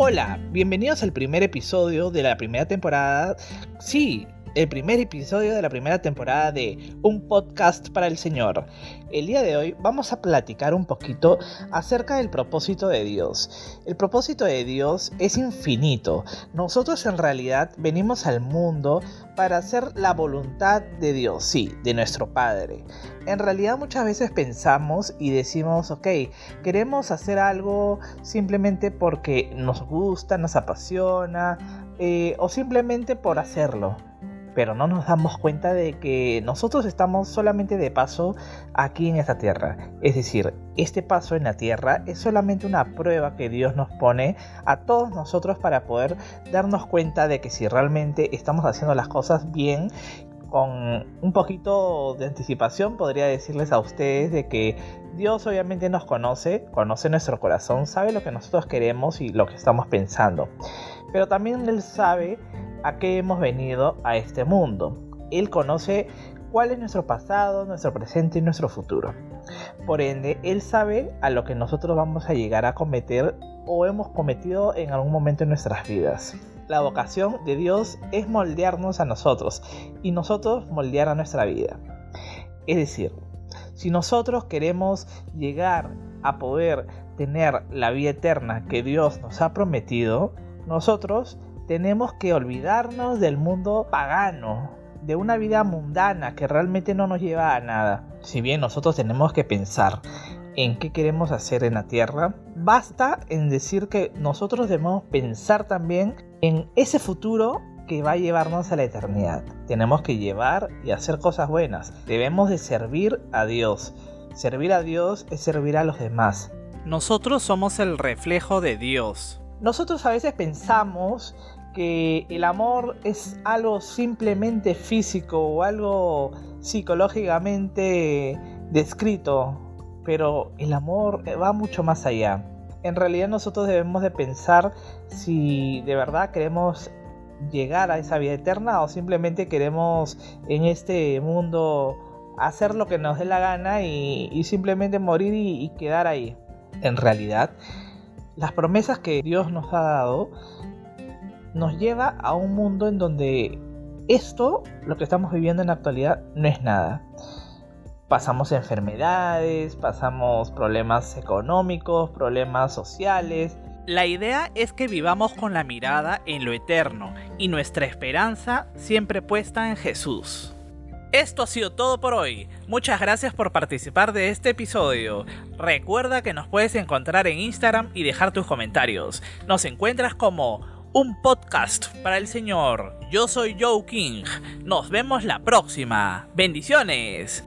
Hola, bienvenidos al primer episodio de la primera temporada. Sí, el primer episodio de la primera temporada de Un podcast para el Señor. El día de hoy vamos a platicar un poquito acerca del propósito de Dios. El propósito de Dios es infinito. Nosotros en realidad venimos al mundo para hacer la voluntad de Dios, sí, de nuestro Padre. En realidad muchas veces pensamos y decimos, ok, queremos hacer algo simplemente porque nos gusta, nos apasiona eh, o simplemente por hacerlo pero no nos damos cuenta de que nosotros estamos solamente de paso aquí en esta tierra. Es decir, este paso en la tierra es solamente una prueba que Dios nos pone a todos nosotros para poder darnos cuenta de que si realmente estamos haciendo las cosas bien con un poquito de anticipación podría decirles a ustedes de que Dios obviamente nos conoce, conoce nuestro corazón, sabe lo que nosotros queremos y lo que estamos pensando. Pero también Él sabe a qué hemos venido a este mundo. Él conoce cuál es nuestro pasado, nuestro presente y nuestro futuro. Por ende, Él sabe a lo que nosotros vamos a llegar a cometer o hemos cometido en algún momento en nuestras vidas. La vocación de Dios es moldearnos a nosotros y nosotros moldear a nuestra vida. Es decir, si nosotros queremos llegar a poder tener la vida eterna que Dios nos ha prometido, nosotros tenemos que olvidarnos del mundo pagano, de una vida mundana que realmente no nos lleva a nada. Si bien nosotros tenemos que pensar en qué queremos hacer en la tierra, basta en decir que nosotros debemos pensar también en ese futuro que va a llevarnos a la eternidad. Tenemos que llevar y hacer cosas buenas. Debemos de servir a Dios. Servir a Dios es servir a los demás. Nosotros somos el reflejo de Dios. Nosotros a veces pensamos que el amor es algo simplemente físico o algo psicológicamente descrito, pero el amor va mucho más allá. En realidad nosotros debemos de pensar si de verdad queremos llegar a esa vida eterna o simplemente queremos en este mundo hacer lo que nos dé la gana y, simplemente morir y, y quedar ahí. En realidad, las promesas que Dios nos ha dado nos lleva a un mundo en donde esto, lo que estamos viviendo en la actualidad, no es nada. Pasamos enfermedades, pasamos problemas económicos, problemas sociales. La idea es que vivamos con la mirada en lo eterno y nuestra esperanza siempre puesta en Jesús. Esto ha sido todo por hoy. Muchas gracias por participar de este episodio. Recuerda que nos puedes encontrar en Instagram y dejar tus comentarios. Nos encuentras como un podcast para el Señor. Yo soy Joe King. Nos vemos la próxima. Bendiciones.